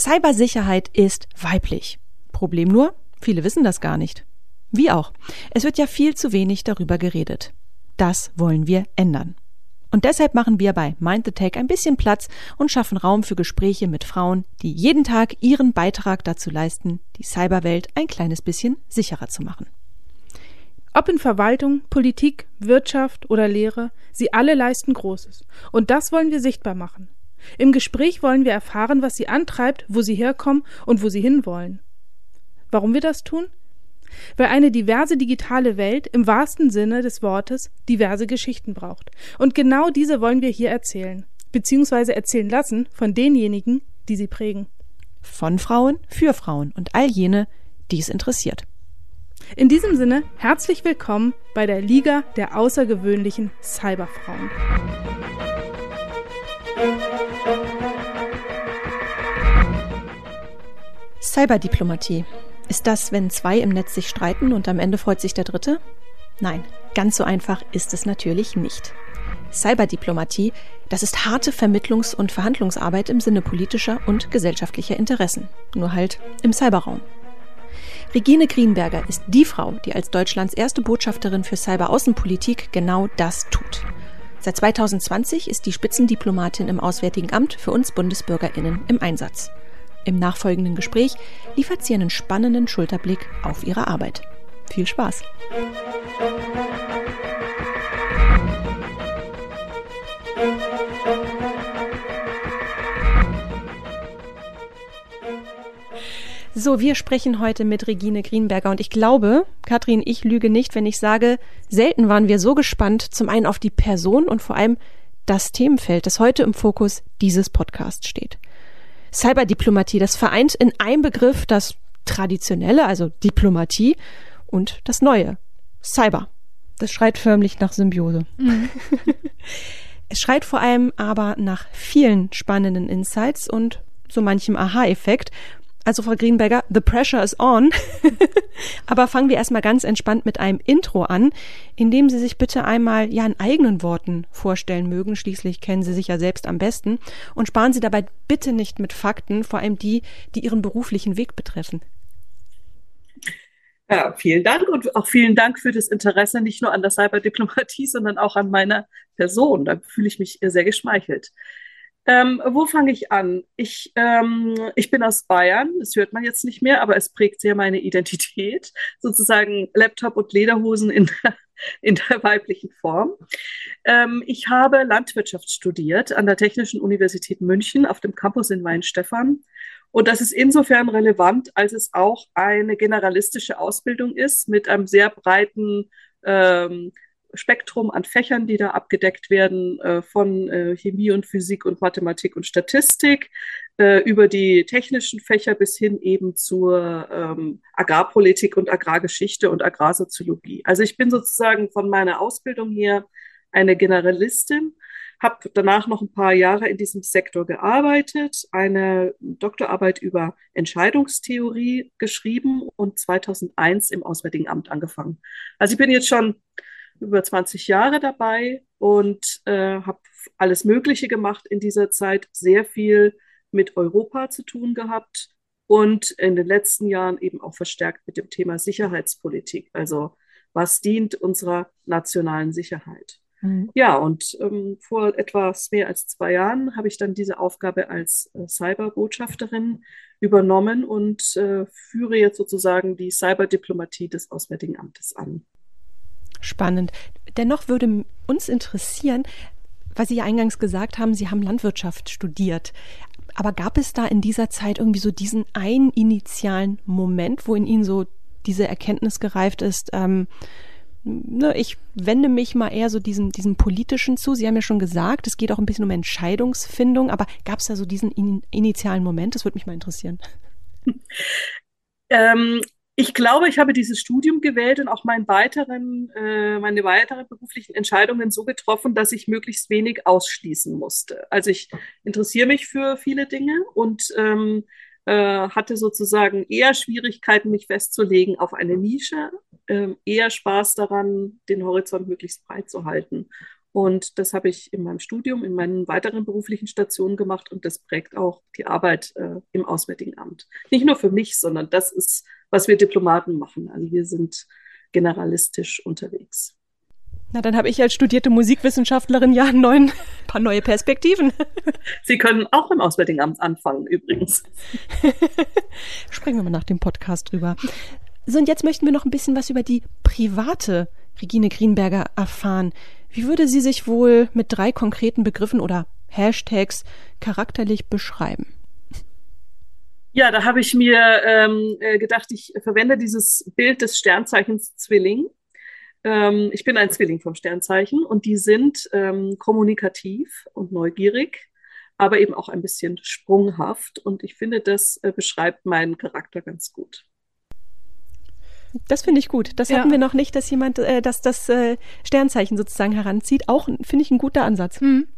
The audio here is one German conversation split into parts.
Cybersicherheit ist weiblich. Problem nur, viele wissen das gar nicht. Wie auch. Es wird ja viel zu wenig darüber geredet. Das wollen wir ändern. Und deshalb machen wir bei Mind the Tech ein bisschen Platz und schaffen Raum für Gespräche mit Frauen, die jeden Tag ihren Beitrag dazu leisten, die Cyberwelt ein kleines bisschen sicherer zu machen. Ob in Verwaltung, Politik, Wirtschaft oder Lehre, sie alle leisten Großes. Und das wollen wir sichtbar machen. Im Gespräch wollen wir erfahren, was sie antreibt, wo sie herkommen und wo sie hinwollen. Warum wir das tun? Weil eine diverse digitale Welt im wahrsten Sinne des Wortes diverse Geschichten braucht. Und genau diese wollen wir hier erzählen, beziehungsweise erzählen lassen von denjenigen, die sie prägen. Von Frauen für Frauen und all jene, die es interessiert. In diesem Sinne herzlich willkommen bei der Liga der außergewöhnlichen Cyberfrauen. Cyberdiplomatie. Ist das, wenn zwei im Netz sich streiten und am Ende freut sich der Dritte? Nein, ganz so einfach ist es natürlich nicht. Cyberdiplomatie, das ist harte Vermittlungs- und Verhandlungsarbeit im Sinne politischer und gesellschaftlicher Interessen, nur halt im Cyberraum. Regine Greenberger ist die Frau, die als Deutschlands erste Botschafterin für Cyberaußenpolitik genau das tut. Seit 2020 ist die Spitzendiplomatin im Auswärtigen Amt für uns Bundesbürgerinnen im Einsatz. Im nachfolgenden Gespräch liefert sie einen spannenden Schulterblick auf ihre Arbeit. Viel Spaß! So, wir sprechen heute mit Regine Greenberger und ich glaube, Katrin, ich lüge nicht, wenn ich sage, selten waren wir so gespannt, zum einen auf die Person und vor allem das Themenfeld, das heute im Fokus dieses Podcasts steht. Cyberdiplomatie, das vereint in einem Begriff das traditionelle, also Diplomatie, und das neue, Cyber. Das schreit förmlich nach Symbiose. Mhm. es schreit vor allem aber nach vielen spannenden Insights und so manchem Aha-Effekt. Also Frau Greenberger, the pressure is on. Aber fangen wir erstmal ganz entspannt mit einem Intro an, in dem Sie sich bitte einmal ja in eigenen Worten vorstellen mögen. Schließlich kennen Sie sich ja selbst am besten. Und sparen Sie dabei bitte nicht mit Fakten, vor allem die, die Ihren beruflichen Weg betreffen. Ja, vielen Dank und auch vielen Dank für das Interesse nicht nur an der Cyberdiplomatie, sondern auch an meiner Person. Da fühle ich mich sehr geschmeichelt. Ähm, wo fange ich an? Ich, ähm, ich bin aus Bayern, das hört man jetzt nicht mehr, aber es prägt sehr meine Identität. Sozusagen Laptop und Lederhosen in der, in der weiblichen Form. Ähm, ich habe Landwirtschaft studiert an der Technischen Universität München auf dem Campus in Weinstefan. Und das ist insofern relevant, als es auch eine generalistische Ausbildung ist mit einem sehr breiten ähm, Spektrum an Fächern, die da abgedeckt werden, äh, von äh, Chemie und Physik und Mathematik und Statistik, äh, über die technischen Fächer bis hin eben zur ähm, Agrarpolitik und Agrargeschichte und Agrarsoziologie. Also ich bin sozusagen von meiner Ausbildung her eine Generalistin, habe danach noch ein paar Jahre in diesem Sektor gearbeitet, eine Doktorarbeit über Entscheidungstheorie geschrieben und 2001 im Auswärtigen Amt angefangen. Also ich bin jetzt schon über 20 Jahre dabei und äh, habe alles Mögliche gemacht in dieser Zeit, sehr viel mit Europa zu tun gehabt und in den letzten Jahren eben auch verstärkt mit dem Thema Sicherheitspolitik. Also was dient unserer nationalen Sicherheit? Mhm. Ja, und ähm, vor etwas mehr als zwei Jahren habe ich dann diese Aufgabe als äh, Cyberbotschafterin übernommen und äh, führe jetzt sozusagen die Cyberdiplomatie des Auswärtigen Amtes an. Spannend. Dennoch würde uns interessieren, weil Sie ja eingangs gesagt haben, Sie haben Landwirtschaft studiert. Aber gab es da in dieser Zeit irgendwie so diesen einen initialen Moment, wo in Ihnen so diese Erkenntnis gereift ist, ähm, ne, ich wende mich mal eher so diesem, diesem politischen zu. Sie haben ja schon gesagt, es geht auch ein bisschen um Entscheidungsfindung, aber gab es da so diesen in, initialen Moment? Das würde mich mal interessieren. Ähm, ich glaube, ich habe dieses Studium gewählt und auch meinen weiteren, äh, meine weiteren beruflichen Entscheidungen so getroffen, dass ich möglichst wenig ausschließen musste. Also ich interessiere mich für viele Dinge und ähm, äh, hatte sozusagen eher Schwierigkeiten, mich festzulegen auf eine Nische, äh, eher Spaß daran, den Horizont möglichst breit zu halten. Und das habe ich in meinem Studium, in meinen weiteren beruflichen Stationen gemacht und das prägt auch die Arbeit äh, im Auswärtigen Amt. Nicht nur für mich, sondern das ist, was wir Diplomaten machen. Also wir sind generalistisch unterwegs. Na, dann habe ich als studierte Musikwissenschaftlerin ja ein neuen, paar neue Perspektiven. Sie können auch im Auswärtigen Amt anfangen, übrigens. Sprechen wir mal nach dem Podcast drüber. So, und jetzt möchten wir noch ein bisschen was über die private Regine Greenberger erfahren. Wie würde sie sich wohl mit drei konkreten Begriffen oder Hashtags charakterlich beschreiben? Ja, da habe ich mir ähm, äh, gedacht, ich verwende dieses Bild des Sternzeichens Zwilling. Ähm, ich bin ein Zwilling vom Sternzeichen und die sind ähm, kommunikativ und neugierig, aber eben auch ein bisschen sprunghaft. Und ich finde, das äh, beschreibt meinen Charakter ganz gut. Das finde ich gut. Das ja. hatten wir noch nicht, dass jemand, äh, dass das äh, Sternzeichen sozusagen heranzieht. Auch finde ich ein guter Ansatz. Mhm.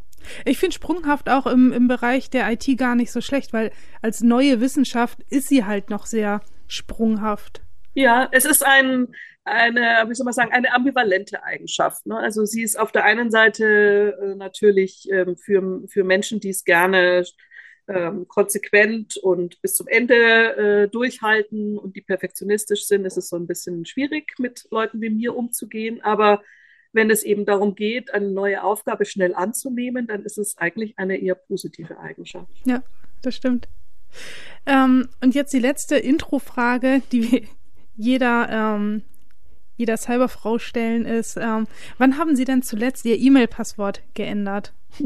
Ich finde sprunghaft auch im, im Bereich der IT gar nicht so schlecht, weil als neue Wissenschaft ist sie halt noch sehr sprunghaft. Ja, es ist ein, eine, wie soll man sagen, eine ambivalente Eigenschaft. Ne? Also sie ist auf der einen Seite äh, natürlich ähm, für, für Menschen, die es gerne ähm, konsequent und bis zum Ende äh, durchhalten und die perfektionistisch sind, ist es so ein bisschen schwierig, mit Leuten wie mir umzugehen. Aber wenn es eben darum geht, eine neue Aufgabe schnell anzunehmen, dann ist es eigentlich eine eher positive Eigenschaft. Ja, das stimmt. Ähm, und jetzt die letzte Intro-Frage, die jeder, ähm, jeder Cyberfrau stellen, ist, ähm, wann haben Sie denn zuletzt Ihr E-Mail-Passwort geändert?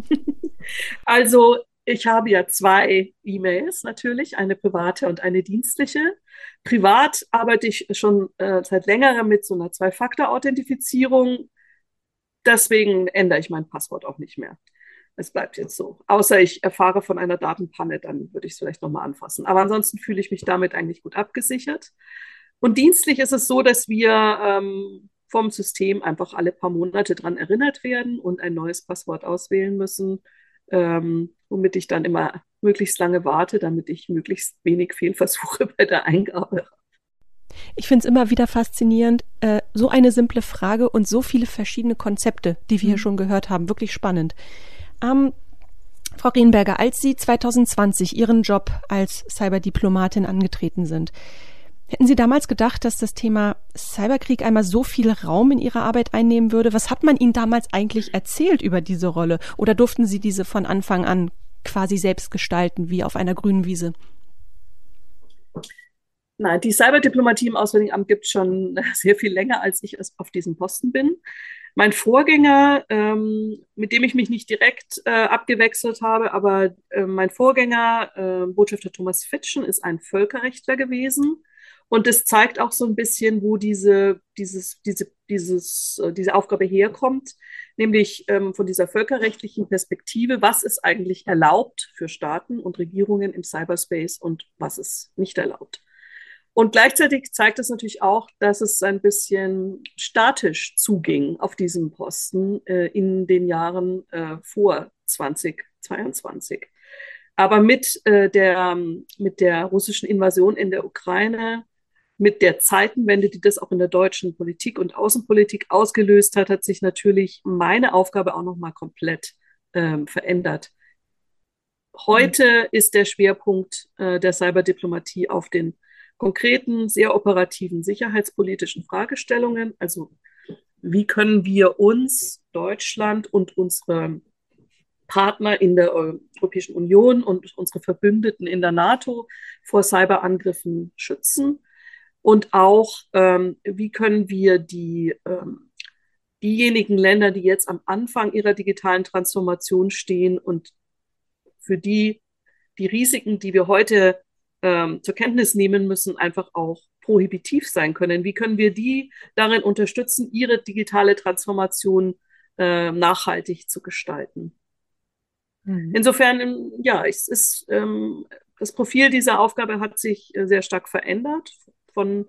also ich habe ja zwei E-Mails natürlich, eine private und eine dienstliche. Privat arbeite ich schon äh, seit längerem mit so einer Zwei-Faktor-Authentifizierung. Deswegen ändere ich mein Passwort auch nicht mehr. Es bleibt jetzt so. Außer ich erfahre von einer Datenpanne, dann würde ich es vielleicht nochmal anfassen. Aber ansonsten fühle ich mich damit eigentlich gut abgesichert. Und dienstlich ist es so, dass wir ähm, vom System einfach alle paar Monate dran erinnert werden und ein neues Passwort auswählen müssen ähm, womit ich dann immer möglichst lange warte, damit ich möglichst wenig Fehlversuche bei der Eingabe habe. Ich finde es immer wieder faszinierend, äh, so eine simple Frage und so viele verschiedene Konzepte, die wir mhm. hier schon gehört haben. Wirklich spannend. Ähm, Frau Rienberger, als Sie 2020 Ihren Job als Cyberdiplomatin angetreten sind, Hätten Sie damals gedacht, dass das Thema Cyberkrieg einmal so viel Raum in Ihrer Arbeit einnehmen würde? Was hat man Ihnen damals eigentlich erzählt über diese Rolle? Oder durften Sie diese von Anfang an quasi selbst gestalten, wie auf einer grünen Wiese? Nein, die Cyberdiplomatie im Auswärtigen Amt gibt es schon sehr viel länger, als ich auf diesem Posten bin. Mein Vorgänger, ähm, mit dem ich mich nicht direkt äh, abgewechselt habe, aber äh, mein Vorgänger, äh, Botschafter Thomas Fitschen, ist ein Völkerrechtler gewesen und das zeigt auch so ein bisschen, wo diese, dieses, diese, dieses, äh, diese Aufgabe herkommt, nämlich ähm, von dieser völkerrechtlichen Perspektive, was ist eigentlich erlaubt für Staaten und Regierungen im Cyberspace und was ist nicht erlaubt. Und gleichzeitig zeigt es natürlich auch, dass es ein bisschen statisch zuging auf diesem Posten äh, in den Jahren äh, vor 2022. Aber mit, äh, der, mit der russischen Invasion in der Ukraine mit der Zeitenwende, die das auch in der deutschen Politik und Außenpolitik ausgelöst hat, hat sich natürlich meine Aufgabe auch noch mal komplett ähm, verändert. Heute mhm. ist der Schwerpunkt äh, der Cyberdiplomatie auf den konkreten, sehr operativen sicherheitspolitischen Fragestellungen. Also wie können wir uns, Deutschland und unsere Partner in der Europäischen Union und unsere Verbündeten in der NATO vor Cyberangriffen schützen? Und auch, ähm, wie können wir die, ähm, diejenigen Länder, die jetzt am Anfang ihrer digitalen Transformation stehen und für die die Risiken, die wir heute ähm, zur Kenntnis nehmen müssen, einfach auch prohibitiv sein können. Wie können wir die darin unterstützen, ihre digitale Transformation äh, nachhaltig zu gestalten? Mhm. Insofern, ja, es ist, ähm, das Profil dieser Aufgabe hat sich äh, sehr stark verändert von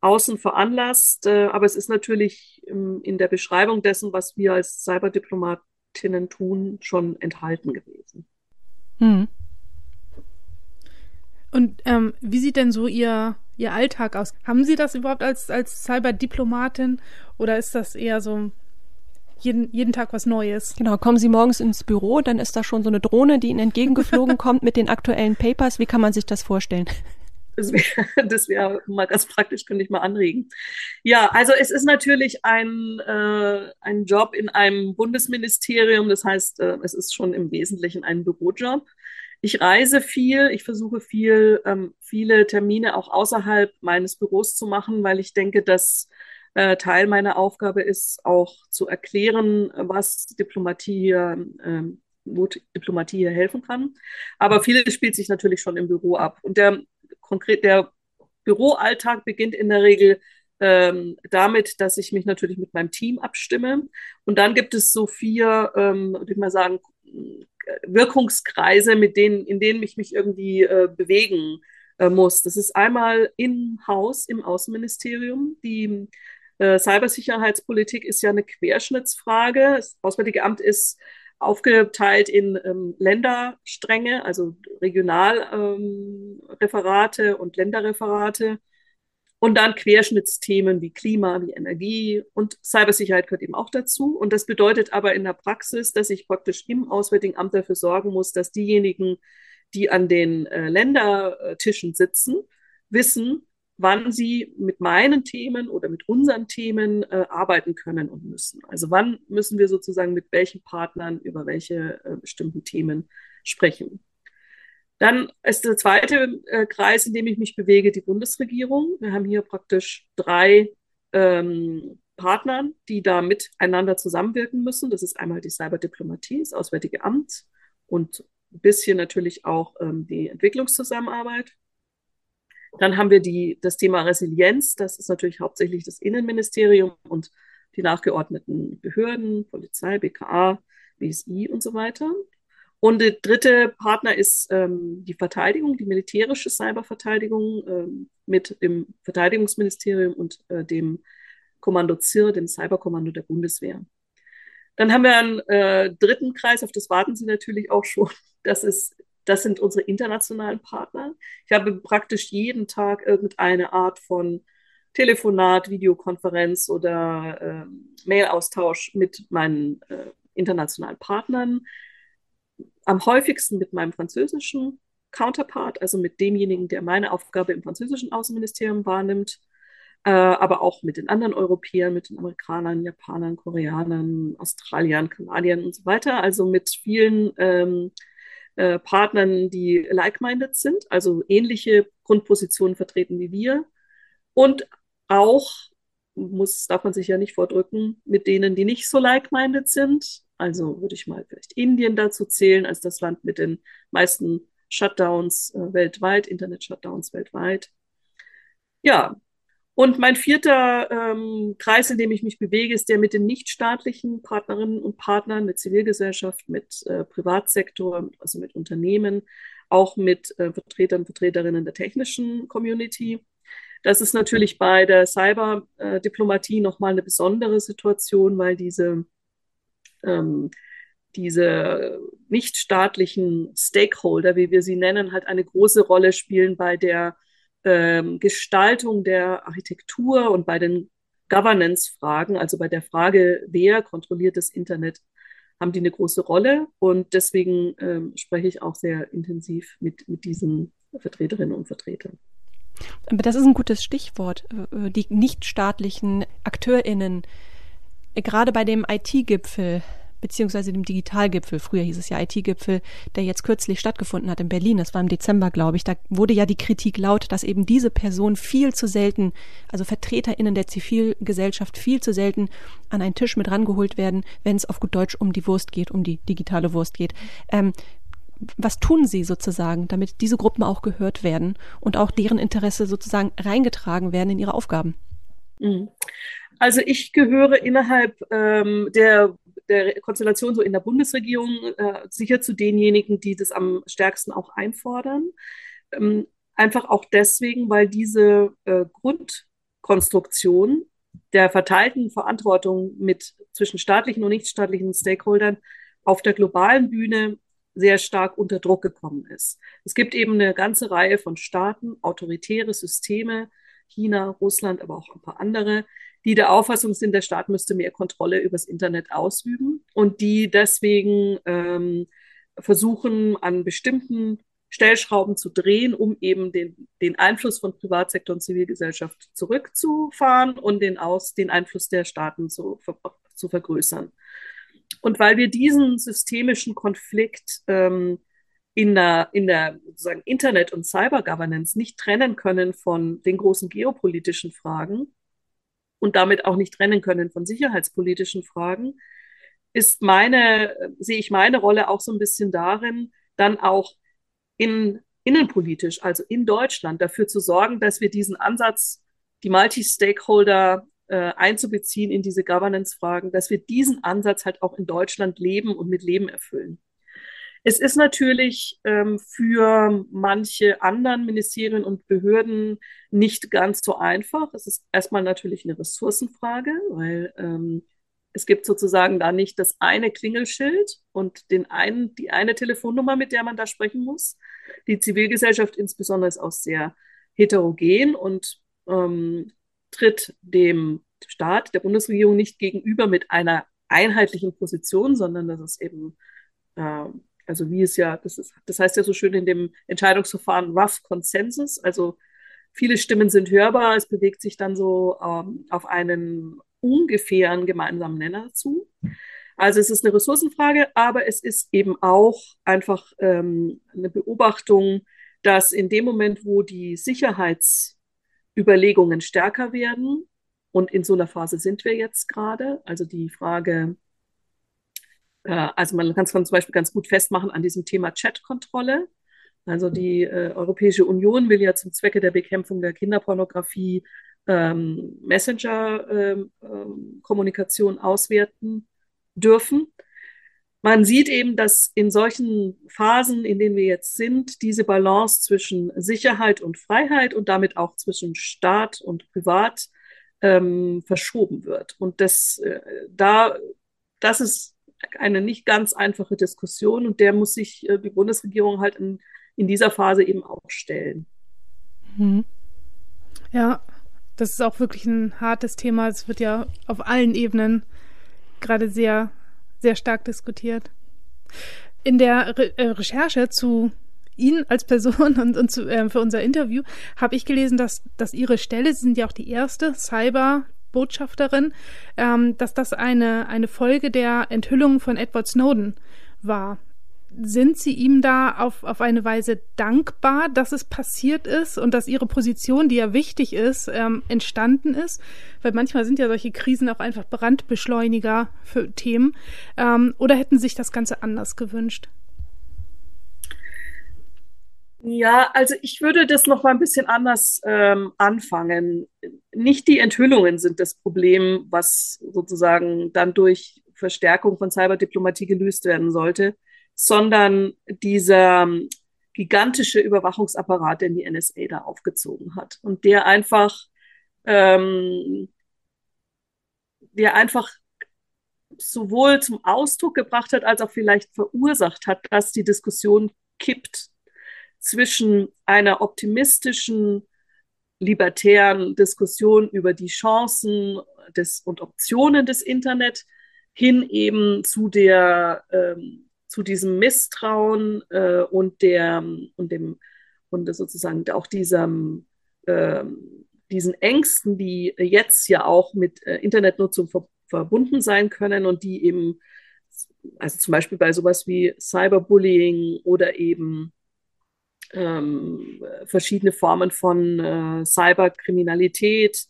außen veranlasst. Äh, aber es ist natürlich in der Beschreibung dessen, was wir als Cyberdiplomatinnen tun, schon enthalten gewesen. Hm. Und ähm, wie sieht denn so Ihr, Ihr Alltag aus? Haben Sie das überhaupt als, als Cyberdiplomatin oder ist das eher so jeden, jeden Tag was Neues. Genau, kommen Sie morgens ins Büro, dann ist da schon so eine Drohne, die Ihnen entgegengeflogen kommt mit den aktuellen Papers. Wie kann man sich das vorstellen? Das wäre das wär mal ganz praktisch, könnte ich mal anregen. Ja, also es ist natürlich ein, äh, ein Job in einem Bundesministerium. Das heißt, äh, es ist schon im Wesentlichen ein Bürojob. Ich reise viel, ich versuche viel, ähm, viele Termine auch außerhalb meines Büros zu machen, weil ich denke, dass äh, Teil meiner Aufgabe ist, auch zu erklären, was Diplomatie hier, äh, wo Diplomatie hier helfen kann. Aber vieles spielt sich natürlich schon im Büro ab. Und der konkret, der Büroalltag beginnt in der Regel ähm, damit, dass ich mich natürlich mit meinem Team abstimme. Und dann gibt es so vier, ähm, würde ich mal sagen, Wirkungskreise, mit denen, in denen ich mich irgendwie äh, bewegen äh, muss. Das ist einmal im Haus, im Außenministerium. Die äh, Cybersicherheitspolitik ist ja eine Querschnittsfrage. Das Auswärtige Amt ist aufgeteilt in ähm, Länderstränge, also Regionalreferate ähm, und Länderreferate. Und dann Querschnittsthemen wie Klima, wie Energie und Cybersicherheit gehört eben auch dazu. Und das bedeutet aber in der Praxis, dass ich praktisch im Auswärtigen Amt dafür sorgen muss, dass diejenigen, die an den äh, Ländertischen sitzen, wissen, wann sie mit meinen Themen oder mit unseren Themen äh, arbeiten können und müssen. Also wann müssen wir sozusagen mit welchen Partnern über welche äh, bestimmten Themen sprechen. Dann ist der zweite äh, Kreis, in dem ich mich bewege, die Bundesregierung. Wir haben hier praktisch drei ähm, Partner, die da miteinander zusammenwirken müssen. Das ist einmal die Cyberdiplomatie, das Auswärtige Amt und ein bisschen natürlich auch ähm, die Entwicklungszusammenarbeit. Dann haben wir die, das Thema Resilienz. Das ist natürlich hauptsächlich das Innenministerium und die nachgeordneten Behörden, Polizei, BKA, BSI und so weiter. Und der dritte Partner ist ähm, die Verteidigung, die militärische Cyberverteidigung ähm, mit dem Verteidigungsministerium und äh, dem Kommando ZIR, dem Cyberkommando der Bundeswehr. Dann haben wir einen äh, dritten Kreis, auf das warten Sie natürlich auch schon. Das, ist, das sind unsere internationalen Partner. Ich habe praktisch jeden Tag irgendeine Art von Telefonat, Videokonferenz oder äh, Mailaustausch mit meinen äh, internationalen Partnern am häufigsten mit meinem französischen Counterpart, also mit demjenigen, der meine Aufgabe im französischen Außenministerium wahrnimmt, äh, aber auch mit den anderen Europäern, mit den Amerikanern, Japanern, Koreanern, Australiern, Kanadiern und so weiter. Also mit vielen ähm, äh, Partnern, die like-minded sind, also ähnliche Grundpositionen vertreten wie wir. Und auch, muss, darf man sich ja nicht vordrücken, mit denen, die nicht so like-minded sind, also würde ich mal vielleicht Indien dazu zählen, als das Land mit den meisten Shutdowns äh, weltweit, Internet-Shutdowns weltweit. Ja, und mein vierter ähm, Kreis, in dem ich mich bewege, ist der mit den nichtstaatlichen Partnerinnen und Partnern, mit Zivilgesellschaft, mit äh, Privatsektor, also mit Unternehmen, auch mit äh, Vertretern und Vertreterinnen der technischen Community. Das ist natürlich bei der Cyberdiplomatie nochmal eine besondere Situation, weil diese ähm, diese nichtstaatlichen Stakeholder, wie wir sie nennen, halt eine große Rolle spielen bei der ähm, Gestaltung der Architektur und bei den Governance-Fragen, also bei der Frage, wer kontrolliert das Internet, haben die eine große Rolle. Und deswegen ähm, spreche ich auch sehr intensiv mit, mit diesen Vertreterinnen und Vertretern. Aber das ist ein gutes Stichwort, äh, die nichtstaatlichen AkteurInnen. Gerade bei dem IT-Gipfel beziehungsweise dem Digitalgipfel, früher hieß es ja IT-Gipfel, der jetzt kürzlich stattgefunden hat in Berlin, das war im Dezember, glaube ich, da wurde ja die Kritik laut, dass eben diese Person viel zu selten, also VertreterInnen der Zivilgesellschaft viel zu selten an einen Tisch mit rangeholt werden, wenn es auf gut Deutsch um die Wurst geht, um die digitale Wurst geht. Ähm, was tun Sie sozusagen, damit diese Gruppen auch gehört werden und auch deren Interesse sozusagen reingetragen werden in ihre Aufgaben? Mhm. Also ich gehöre innerhalb ähm, der der Konstellation so in der Bundesregierung äh, sicher zu denjenigen, die das am stärksten auch einfordern. Ähm, einfach auch deswegen, weil diese äh, Grundkonstruktion der verteilten Verantwortung mit zwischen staatlichen und nichtstaatlichen Stakeholdern auf der globalen Bühne sehr stark unter Druck gekommen ist. Es gibt eben eine ganze Reihe von Staaten, autoritäre Systeme, China, Russland, aber auch ein paar andere, die der Auffassung sind, der Staat müsste mehr Kontrolle übers Internet ausüben und die deswegen ähm, versuchen, an bestimmten Stellschrauben zu drehen, um eben den, den Einfluss von Privatsektor und Zivilgesellschaft zurückzufahren und den, Aus, den Einfluss der Staaten zu, zu vergrößern. Und weil wir diesen systemischen Konflikt ähm, in der, in der sozusagen Internet- und Cyber-Governance nicht trennen können von den großen geopolitischen Fragen und damit auch nicht trennen können von sicherheitspolitischen Fragen, ist meine, sehe ich meine Rolle auch so ein bisschen darin, dann auch in, innenpolitisch, also in Deutschland, dafür zu sorgen, dass wir diesen Ansatz, die Multi-Stakeholder äh, einzubeziehen in diese Governance-Fragen, dass wir diesen Ansatz halt auch in Deutschland leben und mit Leben erfüllen. Es ist natürlich ähm, für manche anderen Ministerien und Behörden nicht ganz so einfach. Es ist erstmal natürlich eine Ressourcenfrage, weil ähm, es gibt sozusagen da nicht das eine Klingelschild und den einen, die eine Telefonnummer, mit der man da sprechen muss. Die Zivilgesellschaft insbesondere ist auch sehr heterogen und ähm, tritt dem Staat, der Bundesregierung nicht gegenüber mit einer einheitlichen Position, sondern das ist eben, äh, also wie es ja, das, ist, das heißt ja so schön in dem Entscheidungsverfahren Rough Consensus, also viele Stimmen sind hörbar, es bewegt sich dann so ähm, auf einen ungefähren gemeinsamen Nenner zu. Also es ist eine Ressourcenfrage, aber es ist eben auch einfach ähm, eine Beobachtung, dass in dem Moment, wo die Sicherheitsüberlegungen stärker werden, und in so einer Phase sind wir jetzt gerade, also die Frage, also man kann es zum Beispiel ganz gut festmachen an diesem Thema Chatkontrolle. Also die äh, Europäische Union will ja zum Zwecke der Bekämpfung der Kinderpornografie ähm, Messenger-Kommunikation ähm, ähm, auswerten dürfen. Man sieht eben, dass in solchen Phasen, in denen wir jetzt sind, diese Balance zwischen Sicherheit und Freiheit und damit auch zwischen Staat und Privat ähm, verschoben wird. Und das, äh, da, das ist eine nicht ganz einfache Diskussion und der muss sich äh, die Bundesregierung halt in, in dieser Phase eben auch stellen. Mhm. Ja, das ist auch wirklich ein hartes Thema. Es wird ja auf allen Ebenen gerade sehr, sehr stark diskutiert. In der Re äh, Recherche zu Ihnen als Person und, und zu, äh, für unser Interview habe ich gelesen, dass, dass Ihre Stelle, Sie sind ja auch die erste Cyber-Botschafterin, ähm, dass das eine, eine Folge der Enthüllung von Edward Snowden war sind Sie ihm da auf, auf eine Weise dankbar, dass es passiert ist und dass Ihre Position, die ja wichtig ist, ähm, entstanden ist? Weil manchmal sind ja solche Krisen auch einfach Brandbeschleuniger für Themen. Ähm, oder hätten Sie sich das Ganze anders gewünscht? Ja, also ich würde das noch mal ein bisschen anders ähm, anfangen. Nicht die Enthüllungen sind das Problem, was sozusagen dann durch Verstärkung von Cyberdiplomatie gelöst werden sollte, sondern dieser ähm, gigantische Überwachungsapparat, den die NSA da aufgezogen hat und der einfach, ähm, der einfach sowohl zum Ausdruck gebracht hat, als auch vielleicht verursacht hat, dass die Diskussion kippt zwischen einer optimistischen, libertären Diskussion über die Chancen des, und Optionen des Internet hin eben zu der ähm, zu diesem Misstrauen äh, und der und dem und sozusagen auch diesem äh, diesen Ängsten, die jetzt ja auch mit äh, Internetnutzung ver verbunden sein können und die eben, also zum Beispiel bei sowas wie Cyberbullying oder eben ähm, verschiedene Formen von äh, Cyberkriminalität,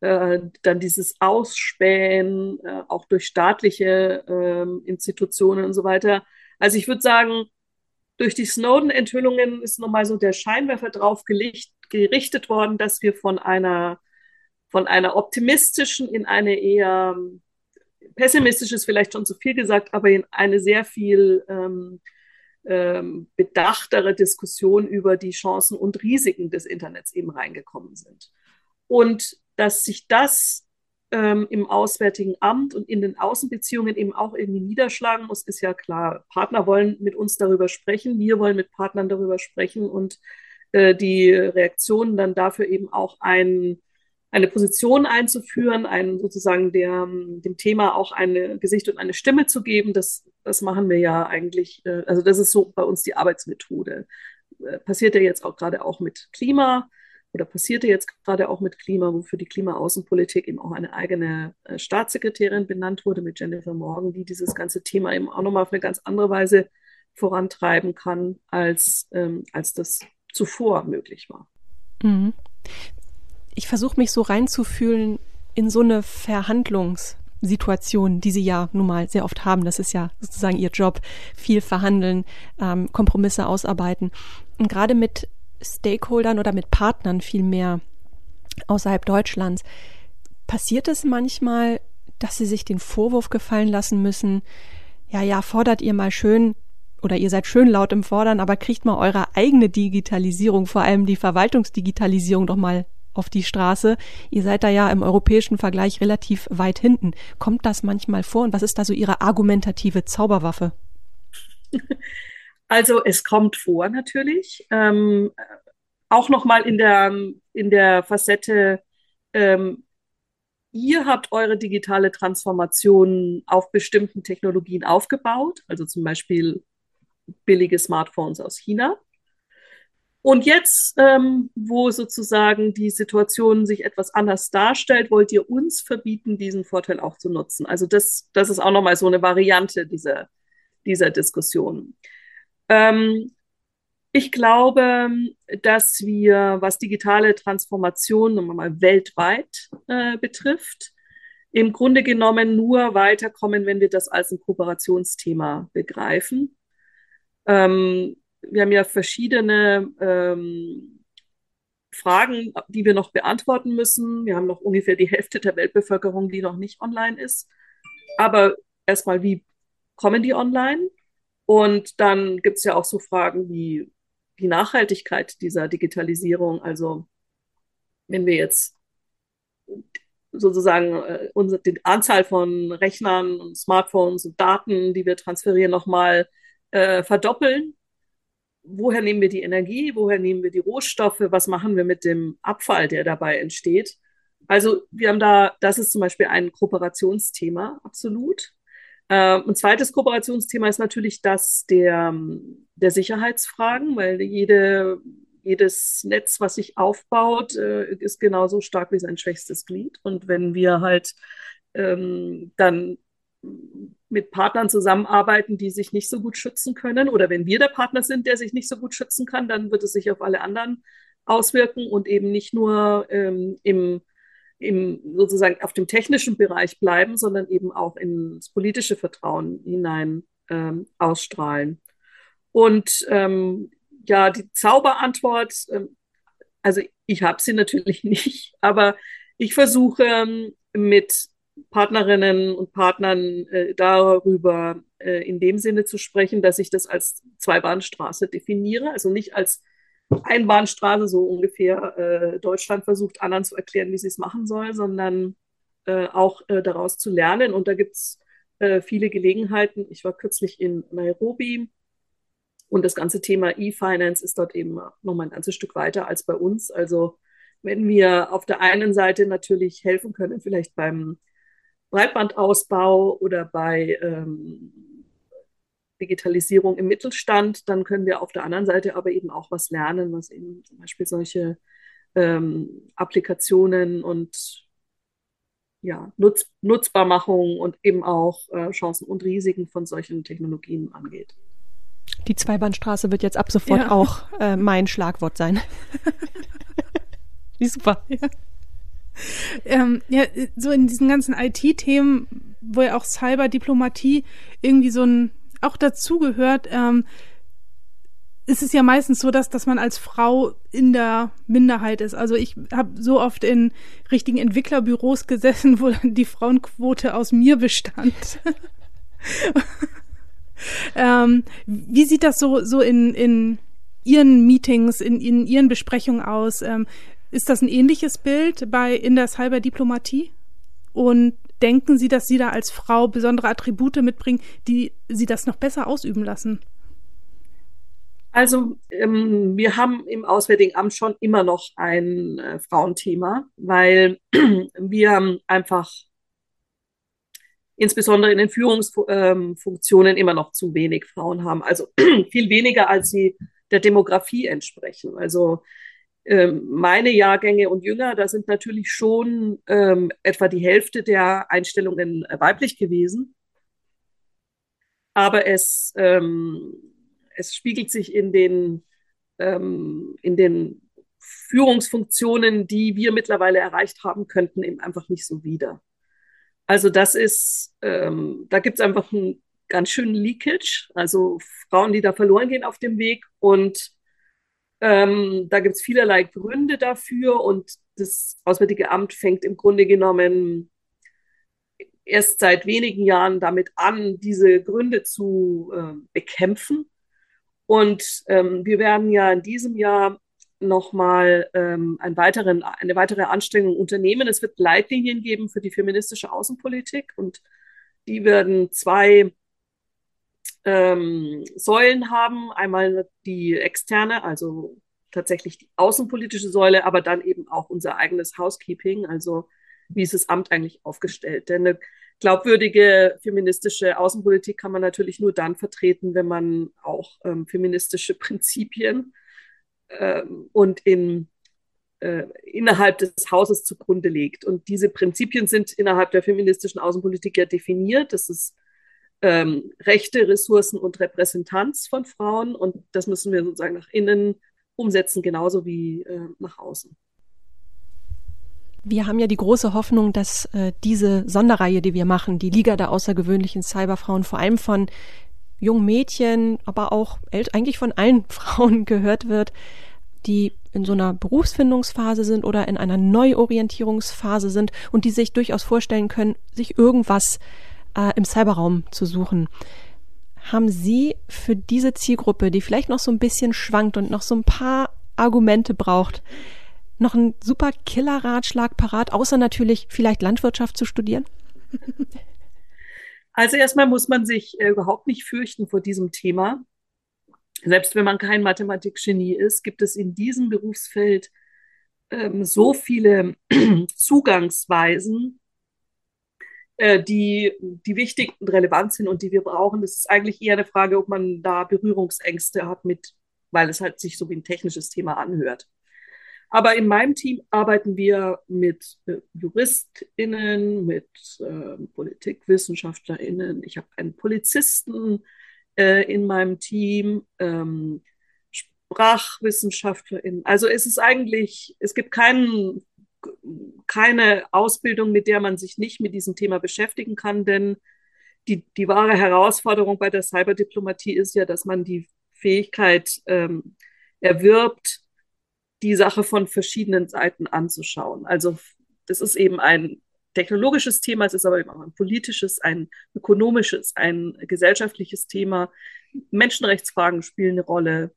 äh, dann dieses Ausspähen, äh, auch durch staatliche äh, Institutionen und so weiter. Also ich würde sagen, durch die Snowden-Enthüllungen ist nochmal so der Scheinwerfer drauf gerichtet worden, dass wir von einer, von einer optimistischen in eine eher pessimistische ist vielleicht schon zu viel gesagt, aber in eine sehr viel ähm, ähm, bedachtere Diskussion über die Chancen und Risiken des Internets eben reingekommen sind. Und dass sich das ähm, im Auswärtigen Amt und in den Außenbeziehungen eben auch irgendwie niederschlagen muss, ist ja klar. Partner wollen mit uns darüber sprechen, wir wollen mit Partnern darüber sprechen und äh, die Reaktionen dann dafür eben auch ein, eine Position einzuführen, einen sozusagen der, dem Thema auch ein Gesicht und eine Stimme zu geben. Das, das machen wir ja eigentlich, äh, also das ist so bei uns die Arbeitsmethode. Äh, passiert ja jetzt auch gerade auch mit Klima oder passierte jetzt gerade auch mit Klima, wofür die Klimaaußenpolitik eben auch eine eigene äh, Staatssekretärin benannt wurde mit Jennifer Morgan, die dieses ganze Thema eben auch nochmal auf eine ganz andere Weise vorantreiben kann, als, ähm, als das zuvor möglich war. Mhm ich versuche mich so reinzufühlen in so eine Verhandlungssituation, die sie ja nun mal sehr oft haben. Das ist ja sozusagen ihr Job, viel verhandeln, ähm, Kompromisse ausarbeiten. Und gerade mit Stakeholdern oder mit Partnern viel mehr außerhalb Deutschlands passiert es manchmal, dass sie sich den Vorwurf gefallen lassen müssen, ja, ja, fordert ihr mal schön oder ihr seid schön laut im Fordern, aber kriegt mal eure eigene Digitalisierung, vor allem die Verwaltungsdigitalisierung doch mal auf die Straße. Ihr seid da ja im europäischen Vergleich relativ weit hinten. Kommt das manchmal vor und was ist da so Ihre argumentative Zauberwaffe? Also es kommt vor natürlich. Ähm, auch nochmal in der, in der Facette, ähm, ihr habt eure digitale Transformation auf bestimmten Technologien aufgebaut, also zum Beispiel billige Smartphones aus China. Und jetzt, ähm, wo sozusagen die Situation sich etwas anders darstellt, wollt ihr uns verbieten, diesen Vorteil auch zu nutzen. Also das, das ist auch nochmal so eine Variante dieser, dieser Diskussion. Ähm, ich glaube, dass wir, was digitale Transformation mal weltweit äh, betrifft, im Grunde genommen nur weiterkommen, wenn wir das als ein Kooperationsthema begreifen. Ähm, wir haben ja verschiedene ähm, Fragen, die wir noch beantworten müssen. Wir haben noch ungefähr die Hälfte der Weltbevölkerung, die noch nicht online ist. Aber erstmal, wie kommen die online? Und dann gibt es ja auch so Fragen wie die Nachhaltigkeit dieser Digitalisierung. Also wenn wir jetzt sozusagen äh, unsere, die Anzahl von Rechnern und Smartphones und Daten, die wir transferieren, nochmal äh, verdoppeln, woher nehmen wir die Energie, woher nehmen wir die Rohstoffe, was machen wir mit dem Abfall, der dabei entsteht. Also wir haben da, das ist zum Beispiel ein Kooperationsthema, absolut. Äh, ein zweites Kooperationsthema ist natürlich das der, der Sicherheitsfragen, weil jede, jedes Netz, was sich aufbaut, äh, ist genauso stark wie sein schwächstes Glied. Und wenn wir halt ähm, dann mit Partnern zusammenarbeiten, die sich nicht so gut schützen können. Oder wenn wir der Partner sind, der sich nicht so gut schützen kann, dann wird es sich auf alle anderen auswirken und eben nicht nur ähm, im, im sozusagen auf dem technischen Bereich bleiben, sondern eben auch ins politische Vertrauen hinein ähm, ausstrahlen. Und ähm, ja, die Zauberantwort, ähm, also ich habe sie natürlich nicht, aber ich versuche ähm, mit Partnerinnen und Partnern äh, darüber äh, in dem Sinne zu sprechen, dass ich das als Zweibahnstraße definiere, also nicht als Einbahnstraße, so ungefähr äh, Deutschland versucht, anderen zu erklären, wie sie es machen soll, sondern äh, auch äh, daraus zu lernen. Und da gibt es äh, viele Gelegenheiten. Ich war kürzlich in Nairobi und das ganze Thema E-Finance ist dort eben nochmal ein ganzes Stück weiter als bei uns. Also wenn wir auf der einen Seite natürlich helfen können, vielleicht beim Breitbandausbau oder bei ähm, Digitalisierung im Mittelstand, dann können wir auf der anderen Seite aber eben auch was lernen, was eben zum Beispiel solche ähm, Applikationen und ja, Nutz Nutzbarmachung und eben auch äh, Chancen und Risiken von solchen Technologien angeht. Die Zweibahnstraße wird jetzt ab sofort ja. auch äh, mein Schlagwort sein. Wie super. Ja. Ähm, ja, so in diesen ganzen IT-Themen, wo ja auch Cyberdiplomatie irgendwie so ein auch dazugehört, ähm, ist es ja meistens so, dass, dass man als Frau in der Minderheit ist. Also ich habe so oft in richtigen Entwicklerbüros gesessen, wo die Frauenquote aus mir bestand. ähm, wie sieht das so, so in, in Ihren Meetings, in, in Ihren Besprechungen aus? Ähm, ist das ein ähnliches Bild bei in der Cyberdiplomatie? Und denken Sie, dass Sie da als Frau besondere Attribute mitbringen, die Sie das noch besser ausüben lassen? Also ähm, wir haben im Auswärtigen Amt schon immer noch ein äh, Frauenthema, weil wir einfach insbesondere in den Führungsfunktionen immer noch zu wenig Frauen haben. Also viel weniger, als sie der Demografie entsprechen. Also ähm, meine Jahrgänge und Jünger, da sind natürlich schon ähm, etwa die Hälfte der Einstellungen weiblich gewesen. Aber es ähm, es spiegelt sich in den, ähm, in den Führungsfunktionen, die wir mittlerweile erreicht haben könnten, eben einfach nicht so wieder. Also das ist, ähm, da gibt es einfach einen ganz schönen Leakage, also Frauen, die da verloren gehen auf dem Weg. Und ähm, da gibt es vielerlei Gründe dafür. Und das Auswärtige Amt fängt im Grunde genommen erst seit wenigen Jahren damit an, diese Gründe zu äh, bekämpfen. Und ähm, wir werden ja in diesem Jahr nochmal ähm, eine weitere Anstrengung unternehmen. Es wird Leitlinien geben für die feministische Außenpolitik und die werden zwei ähm, Säulen haben. Einmal die externe, also tatsächlich die außenpolitische Säule, aber dann eben auch unser eigenes Housekeeping, also wie ist das Amt eigentlich aufgestellt. Denn eine glaubwürdige feministische Außenpolitik kann man natürlich nur dann vertreten, wenn man auch ähm, feministische Prinzipien ähm, und in, äh, innerhalb des Hauses zugrunde legt. Und diese Prinzipien sind innerhalb der feministischen Außenpolitik ja definiert. Das ist ähm, Rechte, Ressourcen und Repräsentanz von Frauen. Und das müssen wir sozusagen nach innen umsetzen, genauso wie äh, nach außen. Wir haben ja die große Hoffnung, dass äh, diese Sonderreihe, die wir machen, die Liga der außergewöhnlichen Cyberfrauen, vor allem von jungen Mädchen, aber auch eigentlich von allen Frauen gehört wird, die in so einer Berufsfindungsphase sind oder in einer Neuorientierungsphase sind und die sich durchaus vorstellen können, sich irgendwas äh, im Cyberraum zu suchen. Haben Sie für diese Zielgruppe, die vielleicht noch so ein bisschen schwankt und noch so ein paar Argumente braucht, noch ein super Killer-Ratschlag parat, außer natürlich vielleicht Landwirtschaft zu studieren? Also erstmal muss man sich äh, überhaupt nicht fürchten vor diesem Thema. Selbst wenn man kein Mathematikgenie ist, gibt es in diesem Berufsfeld ähm, so viele Zugangsweisen, äh, die, die wichtig und relevant sind und die wir brauchen. Das ist eigentlich eher eine Frage, ob man da Berührungsängste hat mit, weil es halt sich so wie ein technisches Thema anhört. Aber in meinem Team arbeiten wir mit äh, JuristInnen, mit äh, PolitikwissenschaftlerInnen. Ich habe einen Polizisten äh, in meinem Team, ähm, SprachwissenschaftlerInnen. Also es ist eigentlich, es gibt keinen, keine Ausbildung, mit der man sich nicht mit diesem Thema beschäftigen kann, denn die, die wahre Herausforderung bei der Cyberdiplomatie ist ja, dass man die Fähigkeit ähm, erwirbt, die Sache von verschiedenen Seiten anzuschauen. Also das ist eben ein technologisches Thema, es ist aber eben auch ein politisches, ein ökonomisches, ein gesellschaftliches Thema. Menschenrechtsfragen spielen eine Rolle.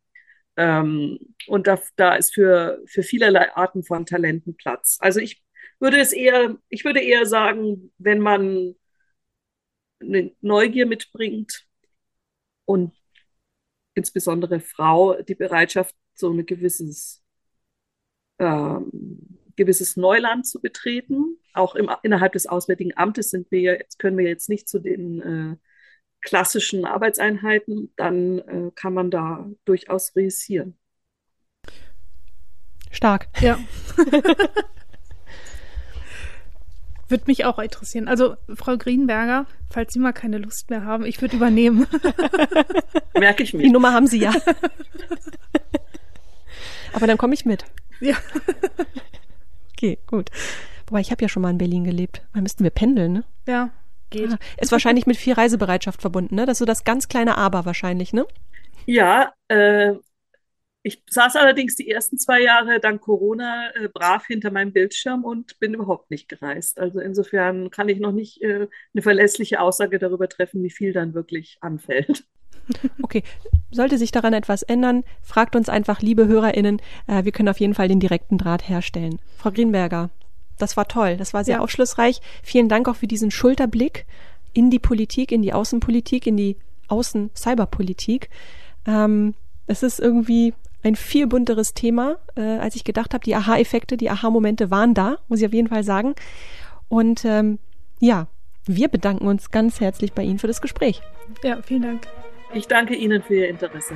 Ähm, und da, da ist für, für vielerlei Arten von Talenten Platz. Also ich würde es eher, ich würde eher sagen, wenn man eine Neugier mitbringt und insbesondere Frau die Bereitschaft, so ein gewisses ähm, gewisses Neuland zu betreten. Auch im, innerhalb des Auswärtigen Amtes sind wir jetzt, können wir jetzt nicht zu den äh, klassischen Arbeitseinheiten, dann äh, kann man da durchaus reüssieren. Stark. Ja. Würde mich auch interessieren. Also, Frau Greenberger, falls Sie mal keine Lust mehr haben, ich würde übernehmen. Merke ich mir. Die Nummer haben Sie ja. Aber dann komme ich mit. Ja. okay, gut. Wobei, ich habe ja schon mal in Berlin gelebt. Da müssten wir pendeln, ne? Ja, geht. Ah, ist wahrscheinlich mit viel Reisebereitschaft verbunden, ne? Das ist so das ganz kleine Aber wahrscheinlich, ne? Ja, äh, ich saß allerdings die ersten zwei Jahre dank Corona äh, brav hinter meinem Bildschirm und bin überhaupt nicht gereist. Also insofern kann ich noch nicht äh, eine verlässliche Aussage darüber treffen, wie viel dann wirklich anfällt. Okay, sollte sich daran etwas ändern, fragt uns einfach, liebe HörerInnen. Äh, wir können auf jeden Fall den direkten Draht herstellen. Frau Greenberger, das war toll, das war sehr ja. aufschlussreich. Vielen Dank auch für diesen Schulterblick in die Politik, in die Außenpolitik, in die Außen-Cyberpolitik. Ähm, es ist irgendwie ein viel bunteres Thema, äh, als ich gedacht habe. Die Aha-Effekte, die Aha-Momente waren da, muss ich auf jeden Fall sagen. Und ähm, ja, wir bedanken uns ganz herzlich bei Ihnen für das Gespräch. Ja, vielen Dank. Ich danke Ihnen für Ihr Interesse.